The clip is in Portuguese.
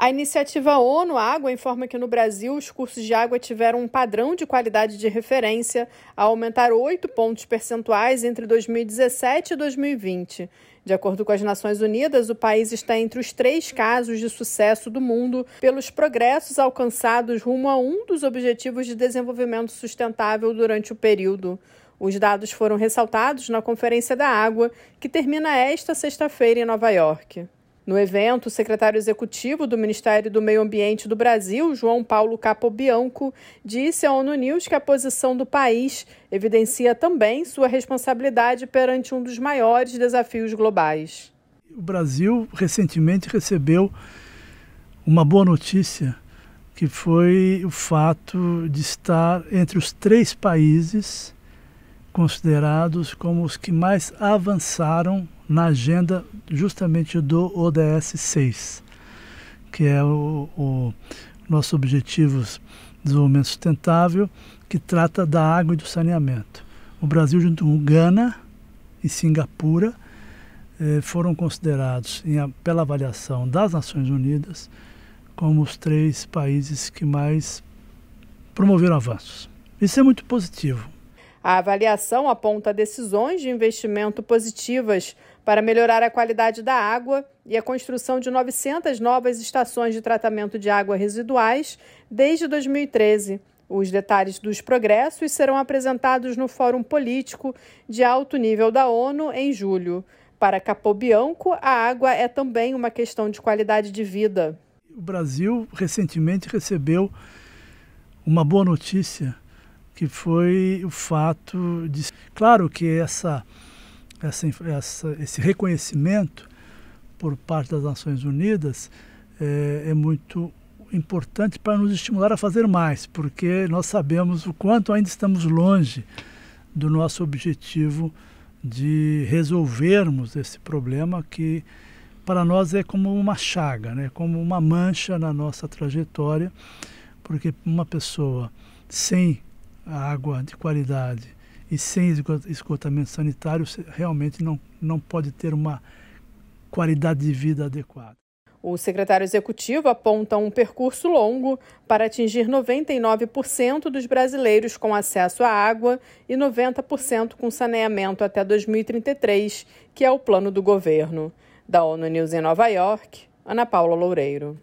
A iniciativa ONU Água informa que no Brasil os cursos de água tiveram um padrão de qualidade de referência a aumentar 8 pontos percentuais entre 2017 e 2020. De acordo com as Nações Unidas, o país está entre os três casos de sucesso do mundo pelos progressos alcançados rumo a um dos Objetivos de Desenvolvimento Sustentável durante o período. Os dados foram ressaltados na Conferência da Água, que termina esta sexta-feira em Nova York. No evento, o secretário executivo do Ministério do Meio Ambiente do Brasil, João Paulo Capobianco, disse à ONU News que a posição do país evidencia também sua responsabilidade perante um dos maiores desafios globais. O Brasil recentemente recebeu uma boa notícia, que foi o fato de estar entre os três países considerados como os que mais avançaram na agenda justamente do ODS 6, que é o, o nosso Objetivos de Desenvolvimento Sustentável, que trata da água e do saneamento. O Brasil, junto com Gana e Singapura, eh, foram considerados, em, pela avaliação das Nações Unidas, como os três países que mais promoveram avanços. Isso é muito positivo. A avaliação aponta decisões de investimento positivas para melhorar a qualidade da água e a construção de 900 novas estações de tratamento de água residuais desde 2013. Os detalhes dos progressos serão apresentados no Fórum Político de Alto Nível da ONU em julho. Para Capobianco, a água é também uma questão de qualidade de vida. O Brasil recentemente recebeu uma boa notícia, que foi o fato de. Claro que essa essa, essa, esse reconhecimento por parte das Nações Unidas é, é muito importante para nos estimular a fazer mais, porque nós sabemos o quanto ainda estamos longe do nosso objetivo de resolvermos esse problema que para nós é como uma chaga, né? como uma mancha na nossa trajetória, porque uma pessoa sem água de qualidade e sem esgotamento sanitário realmente não, não pode ter uma qualidade de vida adequada. O secretário executivo aponta um percurso longo para atingir 99% dos brasileiros com acesso à água e 90% com saneamento até 2033, que é o plano do governo. Da ONU News em Nova York, Ana Paula Loureiro.